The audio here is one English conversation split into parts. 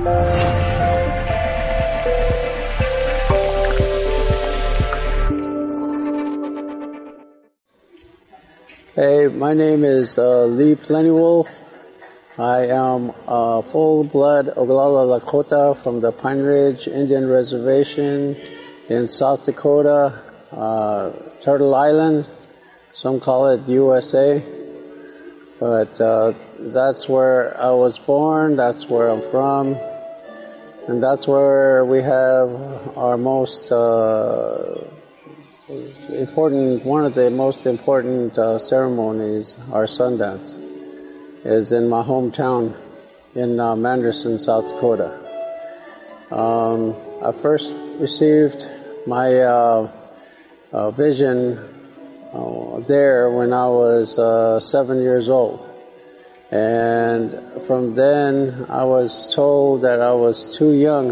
Hey, my name is uh, Lee Plenty Wolf. I am a full-blood Oglala Lakota from the Pine Ridge Indian Reservation in South Dakota, uh, Turtle Island. Some call it USA, but uh, that's where I was born. That's where I'm from, and that's where we have our most uh, important. One of the most important uh, ceremonies, our Sundance, is in my hometown in uh, Manderson, South Dakota. Um, I first received my uh, uh, vision uh, there when I was seven years old. And from then, I was told that I was too young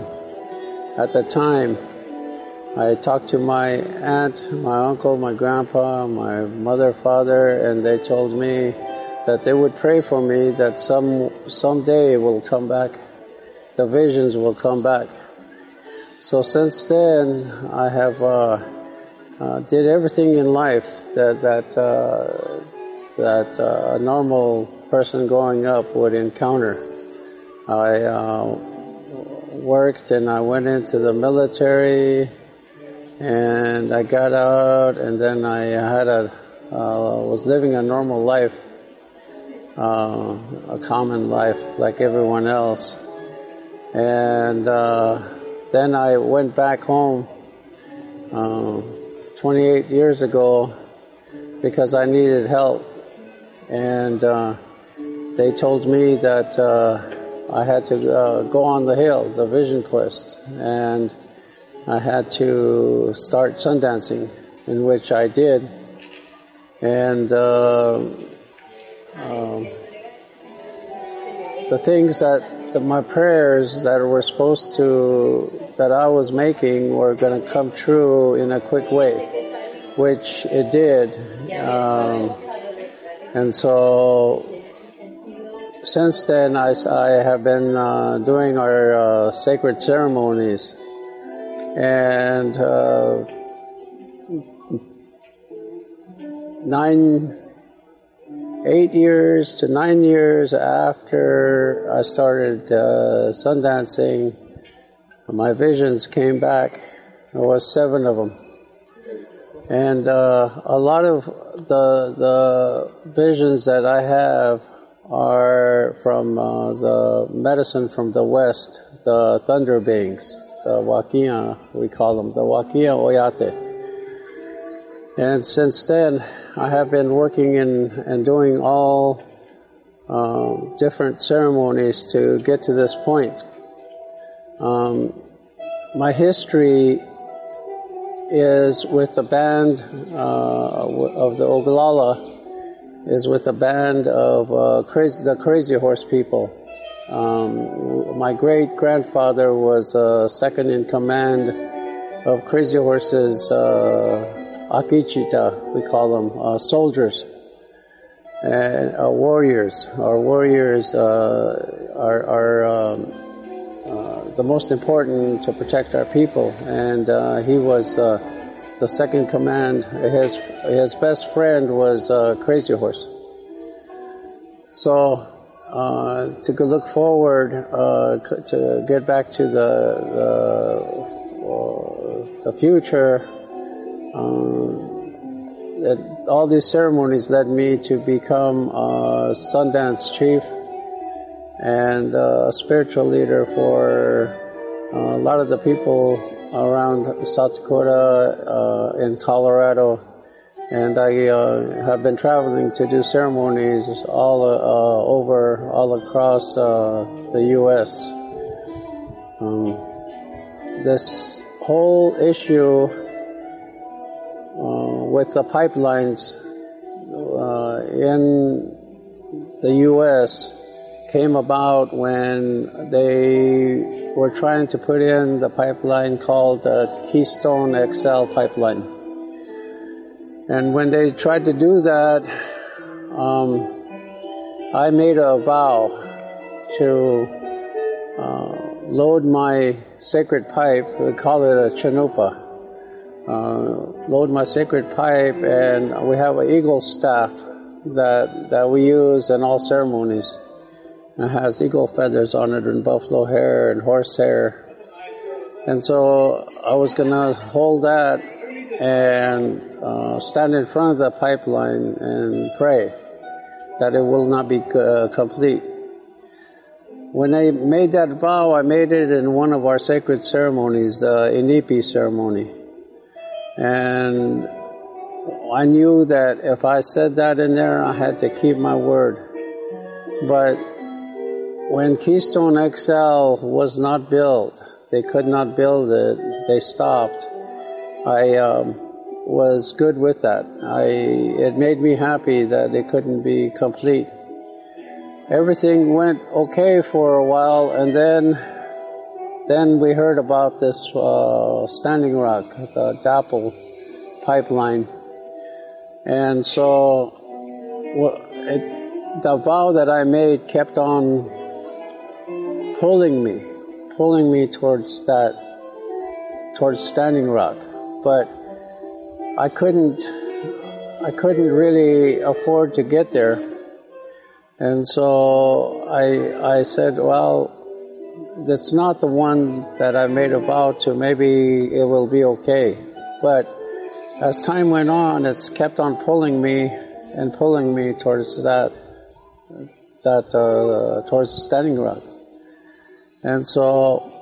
at the time. I talked to my aunt, my uncle, my grandpa, my mother, father, and they told me that they would pray for me that some someday it will come back, the visions will come back. So since then, I have uh, uh, did everything in life that that uh, that uh, a normal person growing up would encounter. I uh, worked and I went into the military, and I got out, and then I had a uh, was living a normal life, uh, a common life like everyone else, and then I went back home. 28 years ago because I needed help. And uh, they told me that uh, I had to uh, go on the hill, the Vision Quest, and I had to start sundancing, in which I did. And uh, um, the things that, that my prayers that were supposed to that I was making were going to come true in a quick way, which it did. Um, and so since then, I, I have been uh, doing our uh, sacred ceremonies. And uh, nine, eight years to nine years after I started uh, sun dancing, my visions came back. There was seven of them, and uh, a lot of the the visions that I have are from uh, the medicine from the west, the thunder beings, the wakia we call them, the wakia oyate. And since then, I have been working in and doing all um, different ceremonies to get to this point. Um, my history is with the band uh, of the Oglala, is with a band of uh, crazy, the Crazy Horse people. Um, my great grandfather was uh, second in command of Crazy Horses, uh, Akichita, we call them, uh, soldiers and uh, warriors. Our warriors uh, are, are um, the most important to protect our people. And uh, he was uh, the second command. His his best friend was uh, Crazy Horse. So uh, to look forward, uh, to get back to the the, uh, the future. Um, that all these ceremonies led me to become a Sundance chief and uh, a spiritual leader for uh, a lot of the people around South Dakota uh, in Colorado. And I uh, have been traveling to do ceremonies all uh, over all across uh, the U.S. Um, this whole issue uh, with the pipelines uh, in the U.S. came about when they were trying to put in the pipeline called the Keystone XL pipeline. And when they tried to do that, um, I made a vow to uh, load my sacred pipe, we call it a chanupa, uh, load my sacred pipe, and we have an eagle staff that, that we use in all ceremonies. It has eagle feathers on it, and buffalo hair, and horse hair. And so I was going to hold that and uh, stand in front of the pipeline and pray that it will not be uh, complete. When I made that vow, I made it in one of our sacred ceremonies, the Inipi ceremony. And I knew that if I said that in there, I had to keep my word. But when Keystone XL was not built, they could not build it, they stopped. I um, was good with that. I, it made me happy that it couldn't be complete everything went okay for a while, and then then we heard about this uh, Standing Rock, the DAPL pipeline, and so it, the vow that I made kept on pulling me, pulling me towards that, towards Standing Rock, but I couldn't, I couldn't really afford to get there and so I, I said, well, that's not the one that I made a vow to. Maybe it will be okay. But as time went on, it's kept on pulling me and pulling me towards that, that uh, towards the standing rock. And so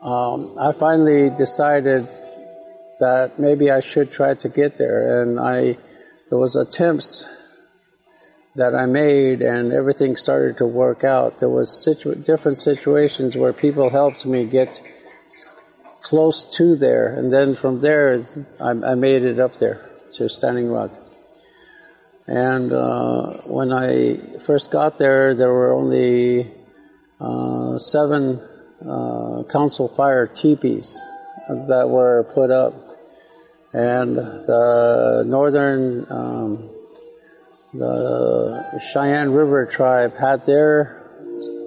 um, I finally decided that maybe I should try to get there. And I, there was attempts that I made, and everything started to work out. There was situ- different situations where people helped me get close to there, and then from there, I, I made it up there to Standing Rock. And uh, when I first got there, there were only uh, seven uh, council fire teepees that were put up, and the northern um, the Cheyenne River tribe had their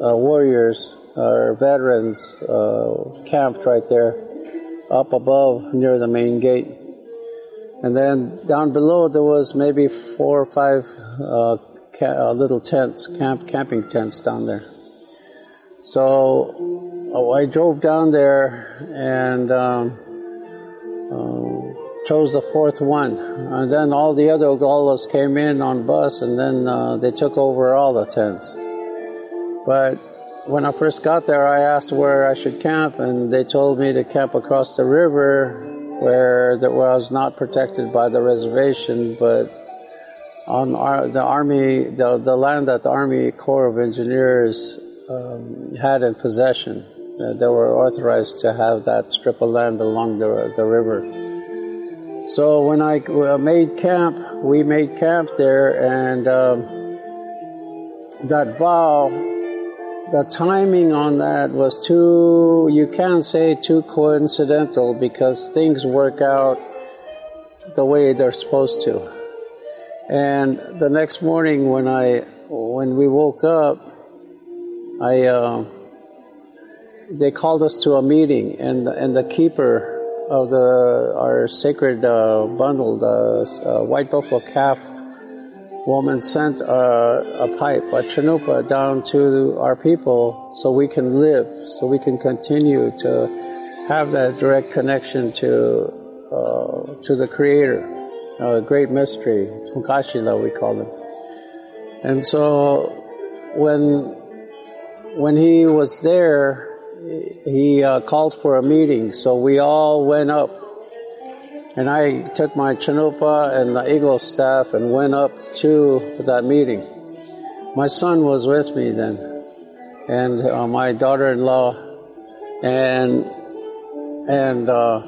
uh, warriors or veterans uh, camped right there up above near the main gate. And then down below there was maybe four or five uh, ca- little tents, camp camping tents down there. So oh, I drove down there and um, uh, chose the fourth one. And then all the other Oglala's came in on bus and then uh, they took over all the tents. But when I first got there, I asked where I should camp and they told me to camp across the river where that was not protected by the reservation, but on our, the army, the, the land that the Army Corps of Engineers um, had in possession. Uh, they were authorized to have that strip of land along the, the river. So when I uh, made camp, we made camp there, and um, that vow, the timing on that was too, you can't say too coincidental because things work out the way they're supposed to. And the next morning when I, when we woke up, I, uh, they called us to a meeting, and and the keeper of the our sacred uh, bundle, the uh, white buffalo calf woman sent a, a pipe, a chanupa, down to our people so we can live, so we can continue to have that direct connection to uh, to the Creator, a great mystery, Tunkashila we call him. And so when when he was there, he uh, called for a meeting, so we all went up. And I took my chanupa and the eagle staff and went up to that meeting. my son was with me then, and uh, my daughter-in-law, and and uh,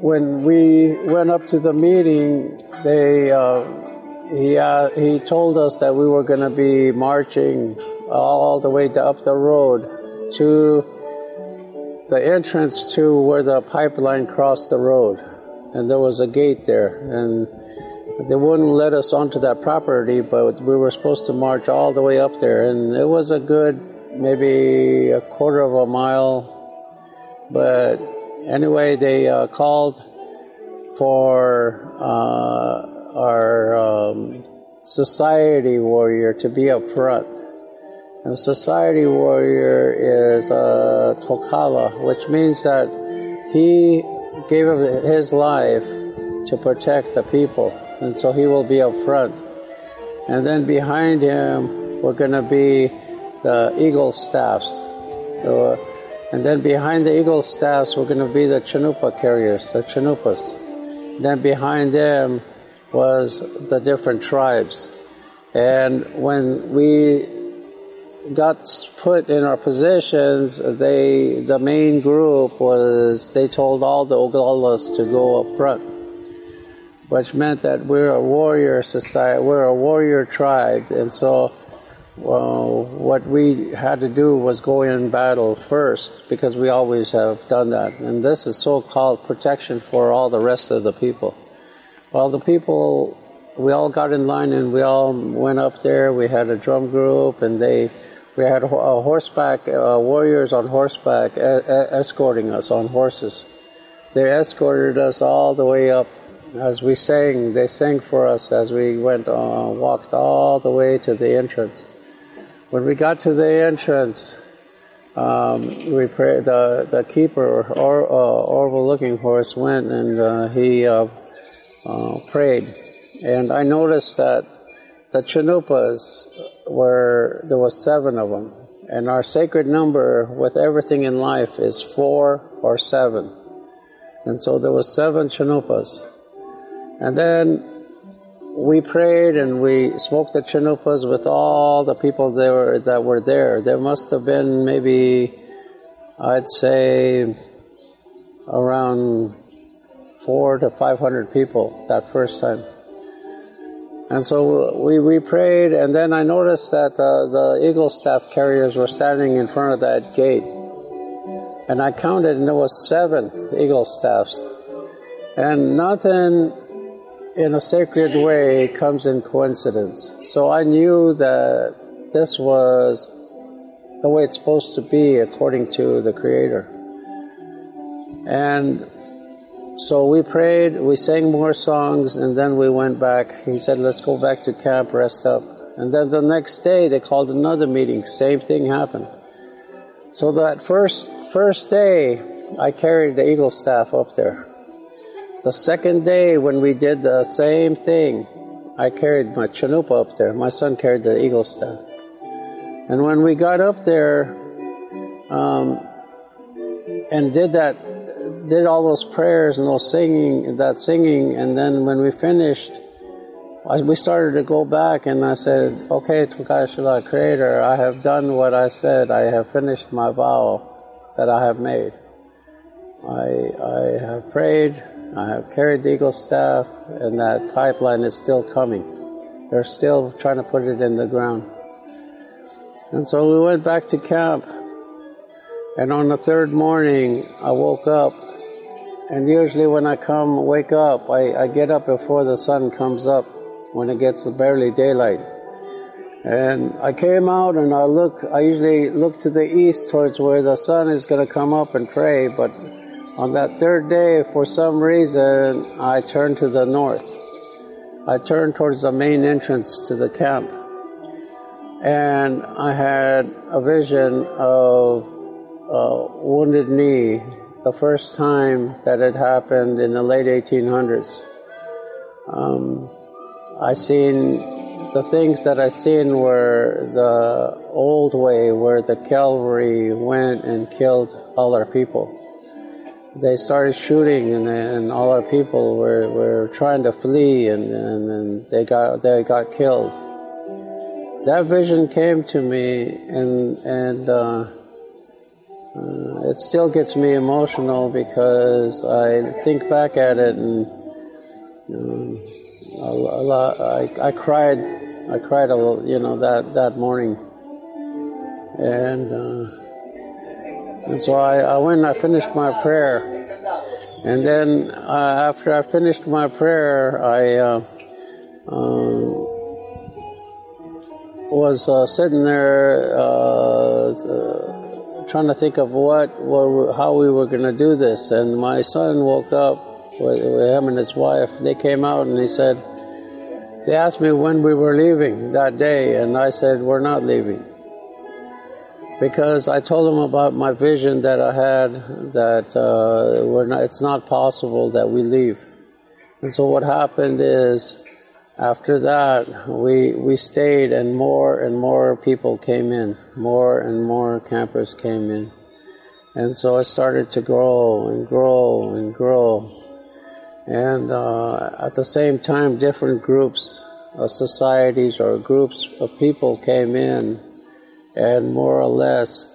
when we went up to the meeting, they uh, he uh, he told us that we were going to be marching all the way to, up the road to the entrance to where the pipeline crossed the road, and there was a gate there, and they wouldn't let us onto that property, but we were supposed to march all the way up there, and it was a good maybe a quarter of a mile, but anyway, they uh, called for. Uh, our um, society warrior to be up front. And society warrior is a uh, Tokala, which means that he gave his life to protect the people, and so he will be up front. And then behind him, we're going to be the eagle staffs. and then behind the eagle staffs, we're going to be the chanupa carriers, the chanupas. Then behind them, was the different tribes. And when we got put in our positions, they the main group was they told all the Oglalas to go up front, which meant that we're a warrior society, we're a warrior tribe, and so well, what we had to do was go in battle first because we always have done that, and this is so-called protection for all the rest of the people. Well, the people, we all got in line and we all went up there. We had a drum group and they, we had a horseback, uh, warriors on horseback escorting us on horses. They escorted us all the way up as we sang. They sang for us as we went, uh, walked all the way to the entrance. When we got to the entrance, um, we pray, the the keeper or uh, Arvol Looking Horse went and uh, he uh, prayed, and I noticed that the chanupas were there was seven of them, and our sacred number with everything in life is four or seven, and so there was seven chanupas, and then we prayed and we smoked the chanupas with all the people there that were there. There must have been maybe, I'd say, around four to five hundred people that first time. And so we, we prayed, and then I noticed that uh, the Eagle staff carriers were standing in front of that gate. And I counted, and there was seven Eagle staffs. And nothing in a sacred way comes in coincidence. So I knew that this was the way it's supposed to be according to the Creator. And so we prayed, we sang more songs, and then we went back. He said, let's go back to camp, rest up. And then the next day they called another meeting. Same thing happened. So that first, first day, I carried the eagle staff up there. The second day when we did the same thing, I carried my chanupa up there. My son carried the eagle staff. And when we got up there um, and did that did all those prayers and those singing, that singing, and then when we finished, we started to go back, and I said, "Okay, Tunkashila, Creator, I have done what I said. I have finished my vow that I have made. I I have prayed. I have carried the eagle staff, and that pipeline is still coming. They're still trying to put it in the ground." And so we went back to camp. And on the third morning, I woke up and usually when I come, wake up, I, I get up before the sun comes up, when it gets barely daylight. And I came out and I look, I usually look to the east towards where the sun is going to come up and pray, but on that third day, for some reason, I turned to the north. I turned towards the main entrance to the camp. And I had a vision of a wounded knee the first time that it happened in the late 1800s. Um, I seen the things that I seen were the old way where the cavalry went and killed all our people. they started shooting, and, and all our people were, were trying to flee, and, and, and they got they got killed. That vision came to me, and and uh, uh, it still gets me emotional because I think back at it, and um, a, a lot, I, I cried, I cried a little, you know, that that morning, and. Uh, and so I, I went and I finished my prayer. And then uh, after I finished my prayer, I uh, um, was uh, sitting there uh, trying to think of what, what how we were going to do this. And my son woke up with, with him and his wife. They came out and he said, they asked me when we were leaving that day, and I said, we're not leaving because I told them about my vision that I had that uh, we're not, it's not possible that we leave. And so what happened is after that we we stayed and more and more people came in, more and more campers came in. And so it started to grow and grow and grow. And uh, at the same time, different groups of societies or groups of people came in and more or less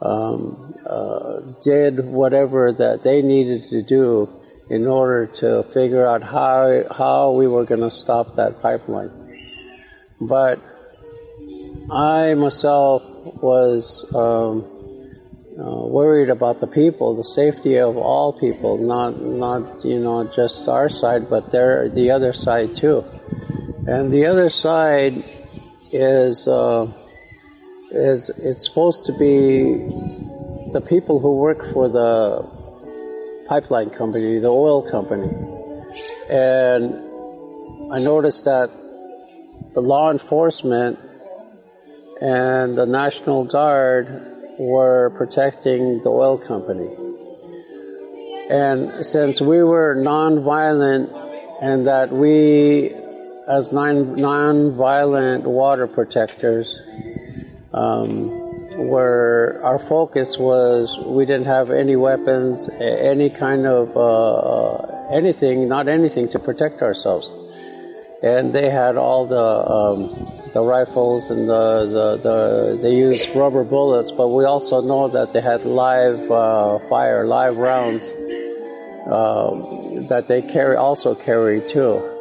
um, uh, did whatever that they needed to do in order to figure out how how we were going to stop that pipeline. But I myself was um, uh, worried about the people, the safety of all people, not not you know just our side, but their the other side too. And the other side is. Uh, is it's supposed to be the people who work for the pipeline company, the oil company. And I noticed that the law enforcement and the National Guard were protecting the oil company. And since we were nonviolent and that we, as non violent water protectors, um, where our focus was we didn't have any weapons, any kind of uh, uh, anything, not anything to protect ourselves. And they had all the um, the rifles and the, the, the, they used rubber bullets, but we also know that they had live uh, fire, live rounds uh, that they carry also carry too.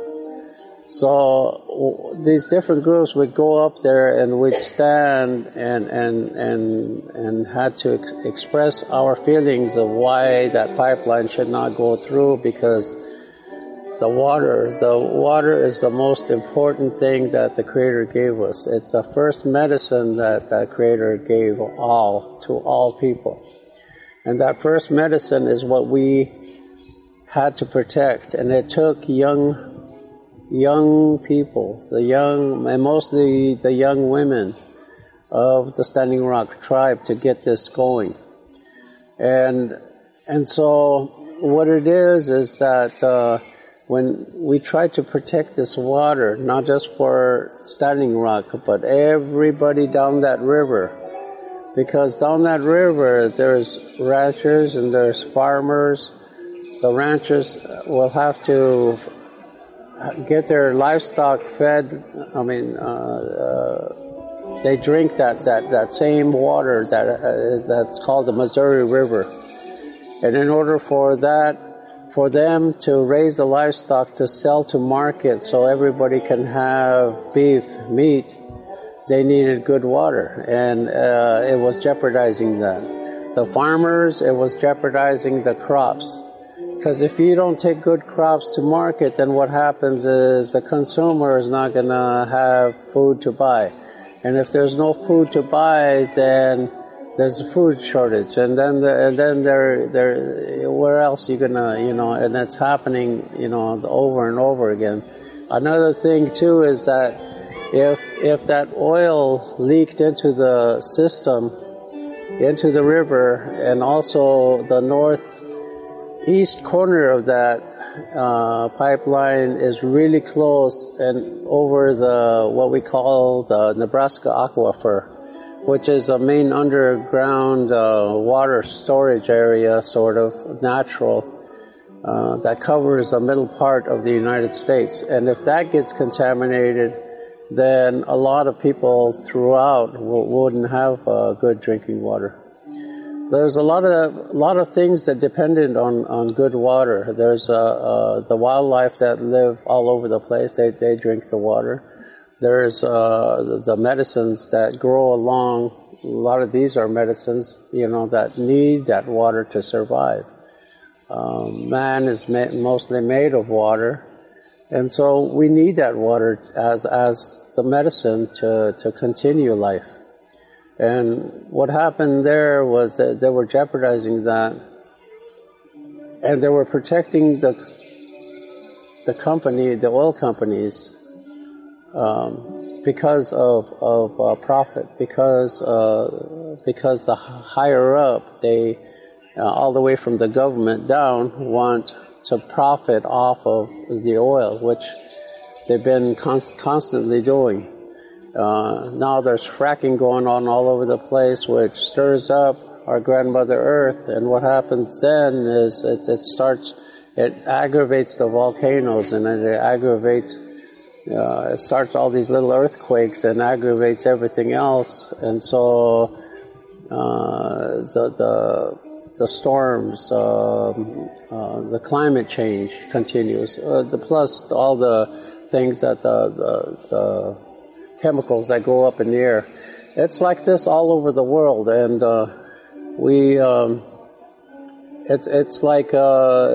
So these different groups would go up there and we'd stand and and and and had to ex- express our feelings of why that pipeline should not go through because the water the water is the most important thing that the creator gave us. It's the first medicine that the creator gave all to all people. And that first medicine is what we had to protect. And it took young young people, the young, and mostly the young women of the Standing Rock tribe to get this going. And, and so what it is, is that, uh, when we try to protect this water, not just for Standing Rock, but everybody down that river, because down that river there's ranchers and there's farmers. The ranchers will have to get their livestock fed. I mean, uh, uh, they drink that, that, that same water that uh, is that's called the Missouri River. And in order for that, for them to raise the livestock to sell to market so everybody can have beef, meat, they needed good water. And uh, it was jeopardizing that. The farmers, it was jeopardizing the crops because if you don't take good crops to market, then what happens is the consumer is not going to have food to buy. And if there's no food to buy, then there's a food shortage. And then, the, and then there, there, where else are you gonna, you know, and that's happening, you know, over and over again. Another thing too is that if, if that oil leaked into the system, into the river, and also the north east corner of that uh, pipeline is really close and over the what we call the Nebraska aquifer, which is a main underground uh, water storage area, sort of natural, uh, that covers the middle part of the United States. And if that gets contaminated, then a lot of people throughout will, wouldn't have uh, good drinking water. There's a lot of a lot of things that dependent on, on good water. There's uh, uh, the wildlife that live all over the place. They they drink the water. There's uh, the medicines that grow along. A lot of these are medicines, you know, that need that water to survive. Um, man is ma- mostly made of water, and so we need that water as as the medicine to to continue life. And what happened there was that they were jeopardizing that, and they were protecting the the company, the oil companies, um, because of of uh, profit, because uh, because the higher up they, uh, all the way from the government down, want to profit off of the oil, which they've been const- constantly doing. Uh, now there's fracking going on all over the place, which stirs up our grandmother Earth. And what happens then is it, it starts, it aggravates the volcanoes and it aggravates, uh, it starts all these little earthquakes and aggravates everything else. And so uh, the, the, the storms, um, uh, the climate change continues. Uh, the plus all the things that the, the, the chemicals that go up in the air. It's like this all over the world, and uh, we um, it's it's like uh,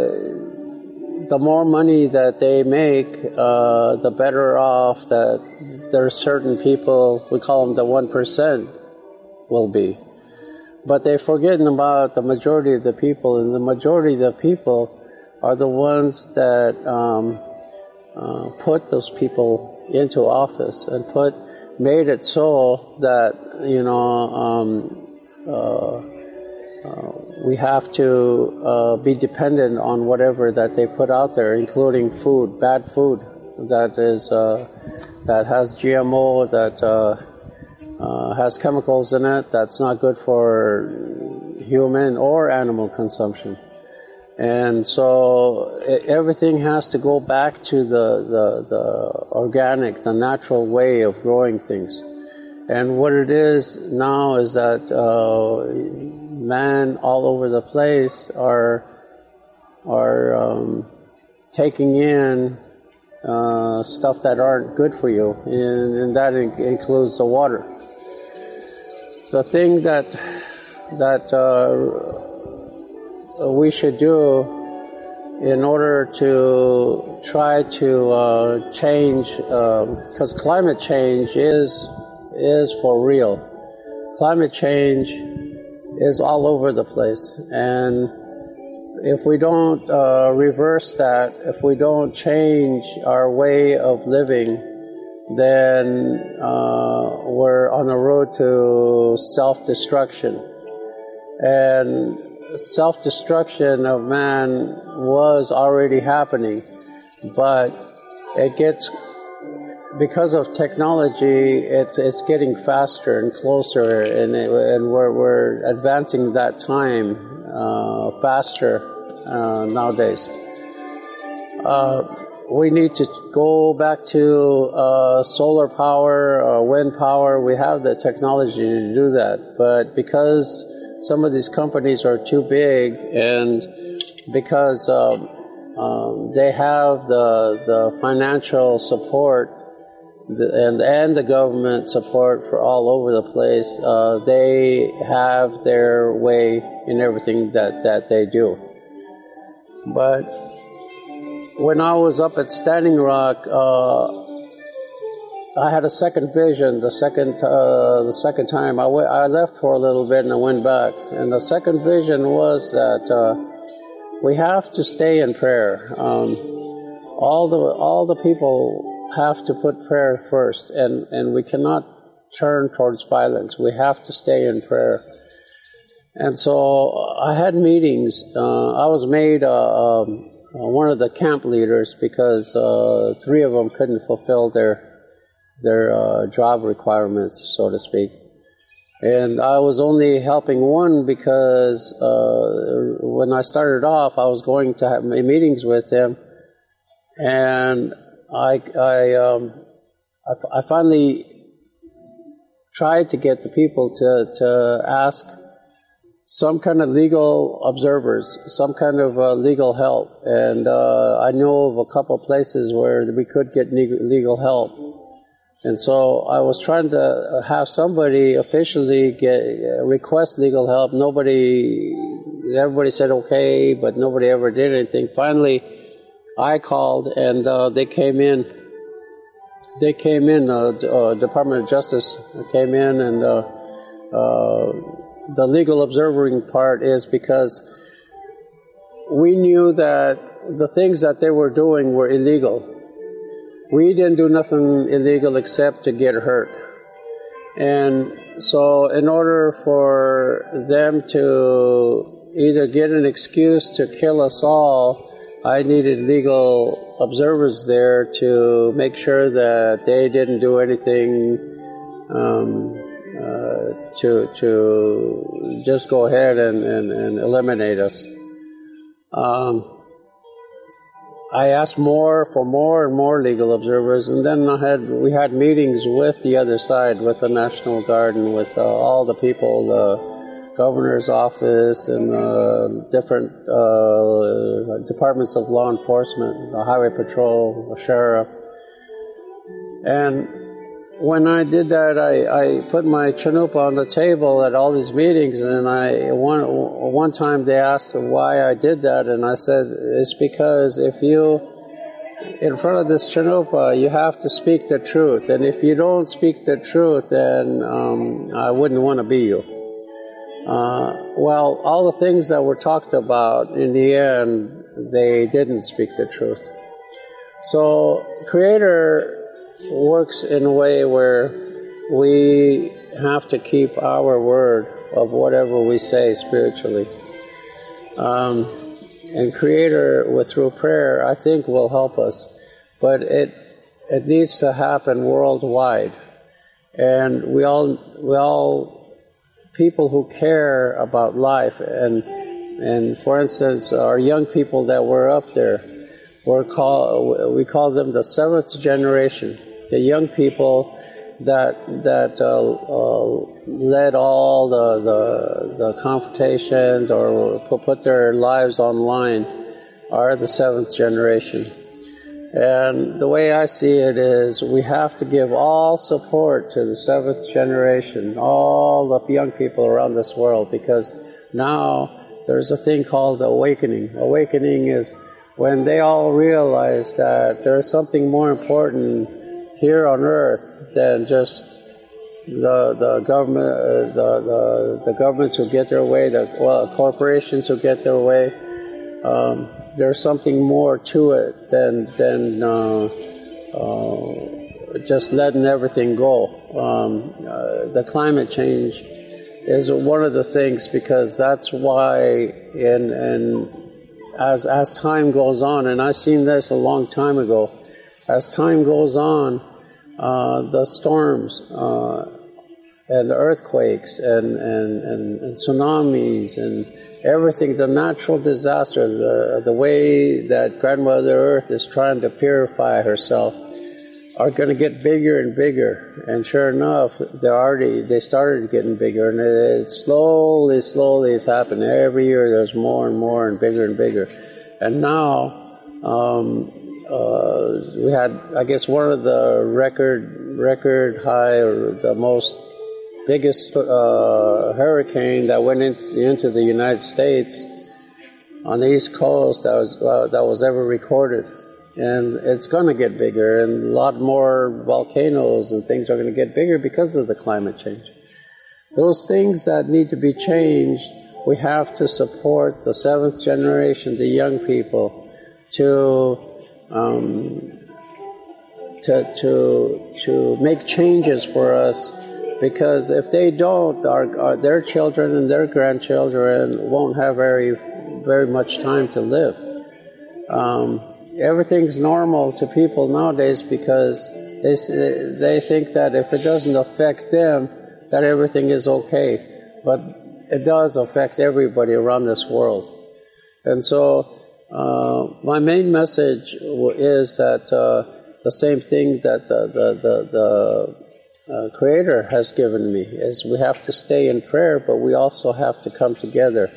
the more money that they make, uh, the better off that there are certain people we call them the one percent will be. But they're forgetting about the majority of the people, and the majority of the people are the ones that um, uh, put those people into office and put made it so that you know um, uh, uh, we have to uh, be dependent on whatever that they put out there, including food, bad food that is uh, that has GMO, that uh, uh, has chemicals in it, that's not good for human or animal consumption. And so everything has to go back to the, the, the, organic, the natural way of growing things. And what it is now is that uh, man all over the place are are um, taking in uh, stuff that aren't good for you, and, and that in- includes the water. The thing that that uh, uh, we should do in order to try to uh, change, because um, climate change is is for real. Climate change is all over the place, and if we don't uh, reverse that, if we don't change our way of living, then uh, we're on the road to self-destruction. And self destruction of man was already happening, but it gets because of technology, it's it's getting faster and closer, and it, and we're we're advancing that time uh, faster uh, nowadays. Uh, we need to go back to uh, solar power, uh, wind power. We have the technology to do that, but because some of these companies are too big, and because um, um, they have the the financial support and and the government support for all over the place, uh, they have their way in everything that that they do. But when I was up at Standing Rock. Uh, I had a second vision. The second, uh, the second time I, w- I left for a little bit and I went back. And the second vision was that uh, we have to stay in prayer. Um, all the all the people have to put prayer first, and and we cannot turn towards violence. We have to stay in prayer. And so I had meetings. Uh, I was made uh, um, one of the camp leaders because uh, three of them couldn't fulfill their their uh, job requirements, so to speak. And I was only helping one because uh, when I started off, I was going to have meetings with him, and I I um, I, I finally tried to get the people to to ask some kind of legal observers, some kind of uh, legal help, and uh, I know of a couple places where we could get legal help and so I was trying to have somebody officially get request legal help. Nobody, everybody said okay, but nobody ever did anything. Finally, I called, and uh, they came in. They came in. Uh, uh, Department of Justice came in, and uh, uh, the legal observing part is because we knew that the things that they were doing were illegal we didn't do nothing illegal except to get hurt. And so, in order for them to either get an excuse to kill us all, I needed legal observers there to make sure that they didn't do anything um, uh, to to just go ahead and, and, and eliminate us. Um, I asked more for more and more legal observers, and then I had we had meetings with the other side, with the National Guard and with uh, all the people, the governor's office and uh, different uh, departments of law enforcement, the highway patrol, the sheriff, and when I did that, I, I put my chanupa on the table at all these meetings, and I one one time they asked why I did that, and I said it's because if you in front of this chanupa, you have to speak the truth, and if you don't speak the truth, then um, I wouldn't want to be you. Uh, well, all the things that were talked about in the end, they didn't speak the truth. So, Creator works in a way where we have to keep our word of whatever we say spiritually. Um, and Creator, with through prayer, I think will help us, but it it needs to happen worldwide, and we all we all people who care about life and and for instance, our young people that were up there were call we call them the seventh generation the young people that that uh, uh, led all the, the, the confrontations or put their lives online are the seventh generation. And the way I see it is we have to give all support to the seventh generation, all the young people around this world, because now there's a thing called awakening. Awakening is when they all realize that there's something more important here on earth than just the the government uh, the, the the governments who get their way the well, corporations who get their way um, there's something more to it than than uh, uh, just letting everything go. Um, uh, the climate change is one of the things because that's why in and as as time goes on and I've seen this a long time ago as time goes on, uh, the storms uh, and earthquakes and, and, and, and, tsunamis and everything, the natural disasters, the, the way that Grandmother Earth is trying to purify herself, are going to get bigger and bigger. And sure enough, they already they started getting bigger, and it, slowly, slowly is happening. Every year, there's more and more and bigger and bigger. And now, um, uh, we had, I guess, one of the record record high or the most biggest uh, hurricane that went in, into the United States on the East Coast that was uh, that was ever recorded, and it's going to get bigger, and a lot more volcanoes and things are going to get bigger because of the climate change. Those things that need to be changed, we have to support the seventh generation, the young people, to um, to, to, to make changes for us because if they don't, our, our, their children and their grandchildren won't have very, very much time to live. Um, everything's normal to people nowadays because they, they think that if it doesn't affect them, that everything is okay. But it does affect everybody around this world. And so, uh, my main message is that uh, the same thing that the, the, the, the uh, Creator has given me is we have to stay in prayer, but we also have to come together,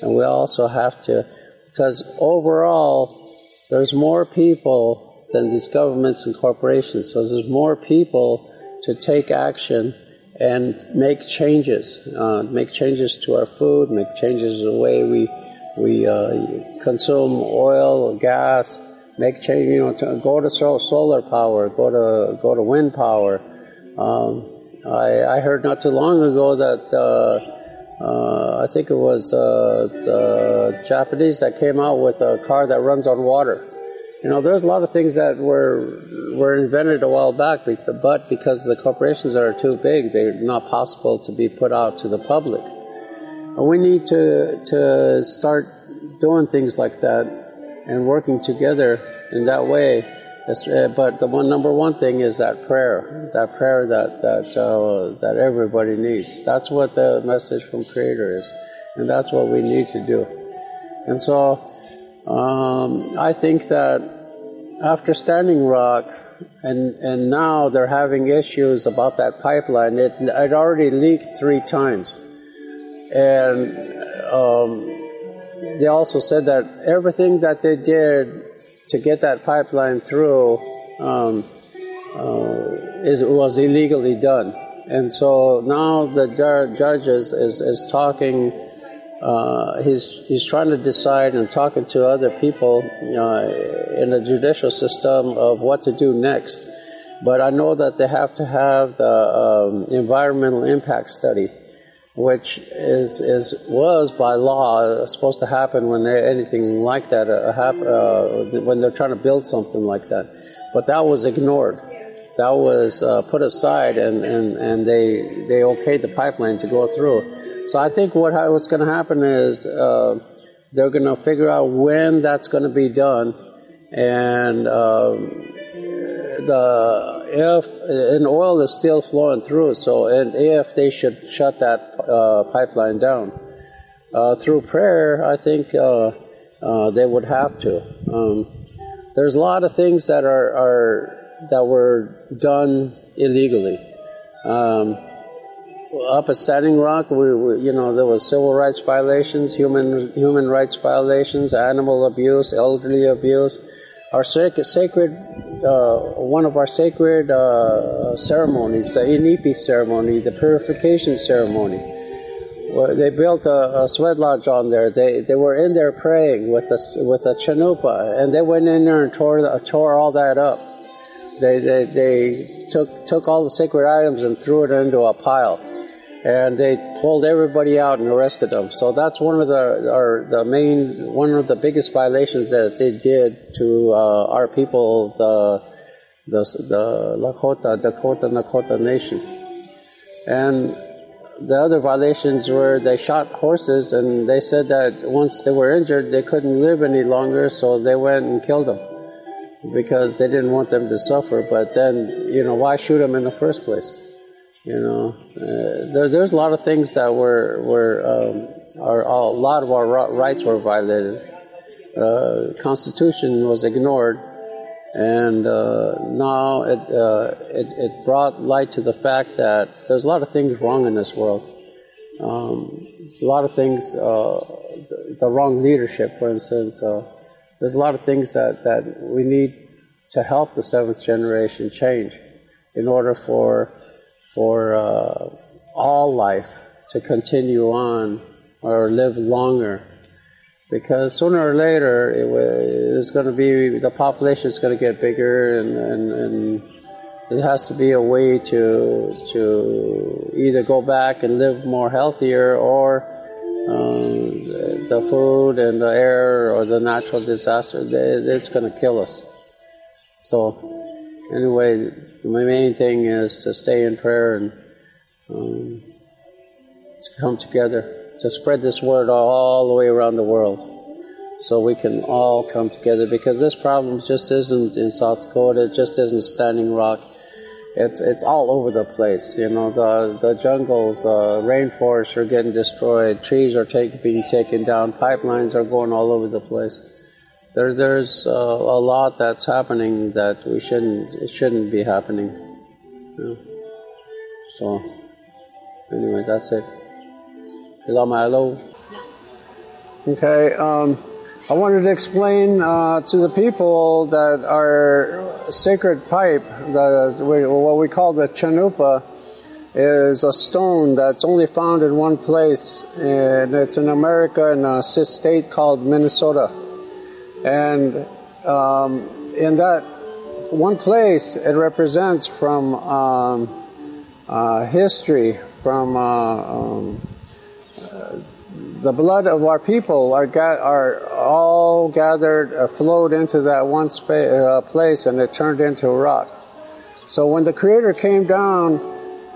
and we also have to, because overall, there's more people than these governments and corporations. So there's more people to take action and make changes, uh, make changes to our food, make changes in the way we we uh, consume oil, gas, make change. You know, to go to solar power, go to go to wind power. Um, I, I, heard not too long ago that uh, uh I think it was uh, the Japanese that came out with a car that runs on water. You know, there's a lot of things that were were invented a while back, but because the corporations are too big, they're not possible to be put out to the public. And we need to to start doing things like that and working together in that way. Uh, but the one number one thing is that prayer, that prayer that that uh, that everybody needs. That's what the message from Creator is, and that's what we need to do. And so, um, I think that after Standing Rock, and and now they're having issues about that pipeline. It it already leaked three times, and um, they also said that everything that they did to get that pipeline through um, uh, is was illegally done, and so now the judge is, is, is talking uh, he's he's trying to decide and talking to other people uh, in the judicial system of what to do next. But I know that they have to have the um, environmental impact study, which is is was by law supposed to happen when anything like that uh, happen, uh, when they're trying to build something like that. But that was ignored. That was uh, put aside, and, and, and they they okayed the pipeline to go through. So I think what what's going to happen is uh, they're going to figure out when that's going to be done, and um, the if and oil is still flowing through. So and if they should shut that uh, pipeline down uh, through prayer, I think uh, uh, they would have to. Um, there's a lot of things that are, are that were done illegally. Um, up at Standing Rock, we, we, you know, there was civil rights violations, human human rights violations, animal abuse, elderly abuse. Our sacred, sacred one of our sacred uh, ceremonies, the Inipi ceremony, the purification ceremony. Well, they built a, a, sweat lodge on there. They they were in there praying with a with a chanupa, and they went in there and tore tore all that up. They they, they took took all the sacred items and threw it into a pile and they pulled everybody out and arrested them. So that's one of the our, the main one of the biggest violations that they did to uh, our people, the the the Lakota Dakota Nakota Nation, and the other violations were they shot horses and they said that once they were injured they couldn't live any longer, so they went and killed them because they didn't want them to suffer. But then you know why shoot them in the first place? You know, uh, there, there's a lot of things that were were um, are a lot of our rights were violated. Uh, Constitution was ignored, and uh, now it, uh, it, it brought light to the fact that there's a lot of things wrong in this world. Um, a lot of things, uh, the, the, wrong leadership, for instance. Uh, there's a lot of things that, that we need to help the seventh generation change in order for for uh, all life to continue on or live longer. Because sooner or later, it it's going to be the population is going to get bigger, and, and, and it has to be a way to to either go back and live more healthier, or um, the food and the air or the natural disaster, it's going to kill us. So anyway, the main thing is to stay in prayer and um, to come together to spread this word all the way around the world so we can all come together because this problem just isn't in South Dakota, it just isn't Standing Rock. it's it's all over the place. You know, the the jungles, the rainforests are getting destroyed, trees are take, being taken down, pipelines are going all over the place. There, there's uh, a lot that's happening that we shouldn't it shouldn't be happening. Yeah. So, anyway, that's it. Hello, Okay. Um, I wanted to explain uh, to the people that our sacred pipe, the, what we call the chanupa, is a stone that's only found in one place, and it's in America in a state called Minnesota. And um, in that one place, it represents from um, uh, history, from uh, um, the blood of our people are, ga- are all gathered, uh, flowed into that one spa- uh, place, and it turned into a rock. So when the Creator came down,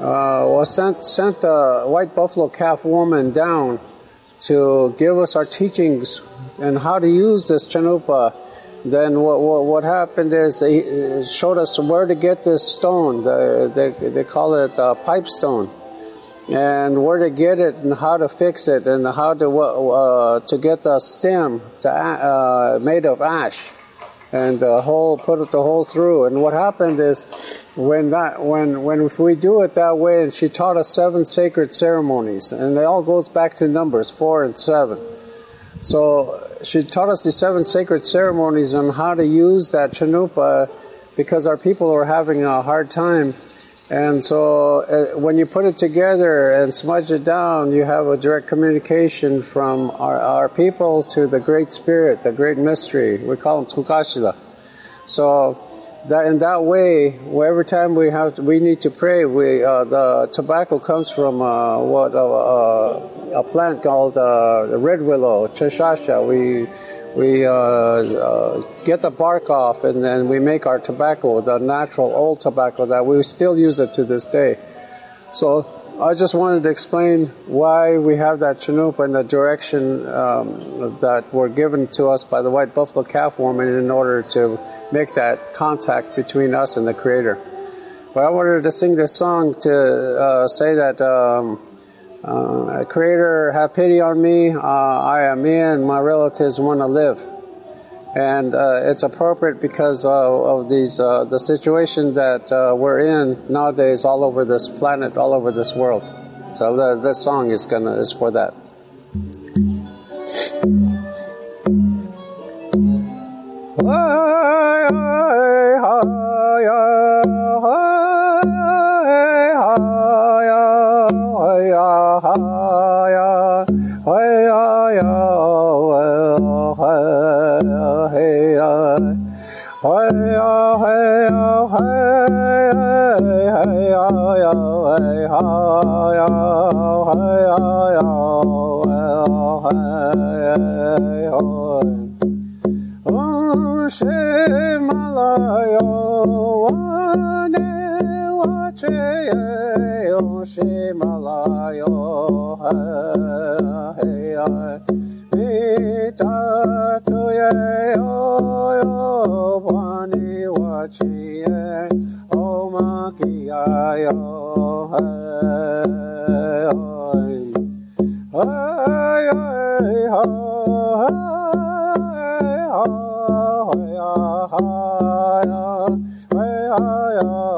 uh, was sent sent the white buffalo calf woman down to give us our teachings and how to use this chanupa. Then what, what, what happened is he showed us where to get this stone. The, they, they call it pipe stone and where to get it and how to fix it and how to uh, to get the stem to, uh, made of ash and the hole put it the hole through and what happened is when that when when if we do it that way and she taught us seven sacred ceremonies and it all goes back to numbers four and seven so she taught us the seven sacred ceremonies on how to use that chanupa because our people are having a hard time and so uh, when you put it together and smudge it down, you have a direct communication from our, our people to the Great Spirit, the Great Mystery. We call him Tunkashila. So that in that way, every time we have to, we need to pray, we uh, the tobacco comes from uh, what uh, uh, a plant called uh, red willow, chashasha. We we uh, get the bark off and then we make our tobacco, the natural old tobacco that we still use it to this day. So I just wanted to explain why we have that chanupa and the direction um, that were given to us by the white buffalo calf woman in order to make that contact between us and the Creator. But I wanted to sing this song to uh, say that um, uh, Creator, have pity on me. Uh, I am me and my relatives want to live. And uh, it's appropriate because of these uh, the situation that uh, we're in nowadays, all over this planet, all over this world. So the, this song is gonna is for that. Whoa. ha ya, ha.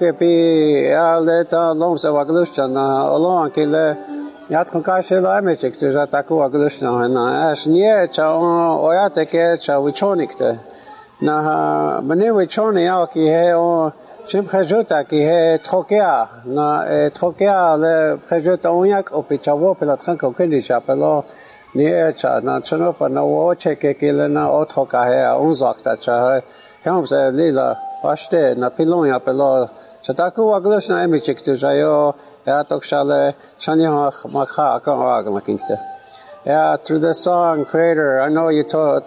pe pi ale ta lom se va glušćana olon kile Jatkon kaže lajmeček, tu za takova glušna hena. Aš nije ča on ojate ke ča učonik te. Na mene učoni ja ki he on čim prežuta ki he trokea. Na trokea le prežuta onjak opi ča vopila tkanka ukiliča pelo nije ča. Na čano pa na očeke ki le na otroka he a on zakta ča he. Kam se lila pašte na pilonja pelo ga ma kinkte yeah through the song creator i know you taught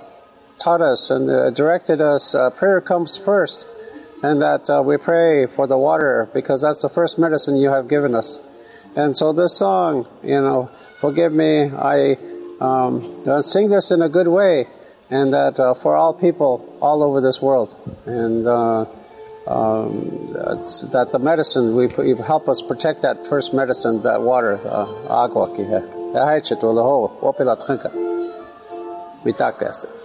taught us and uh, directed us uh, prayer comes first. And that uh, we pray for the water because that's the first medicine you have given us. And so this song, you know, forgive me, I um, sing this in a good way, and that uh, for all people all over this world, and uh, um, that the medicine we you help us protect that first medicine, that water, agua ki hai. Hai chito lo ho, opila trinka. Mitaka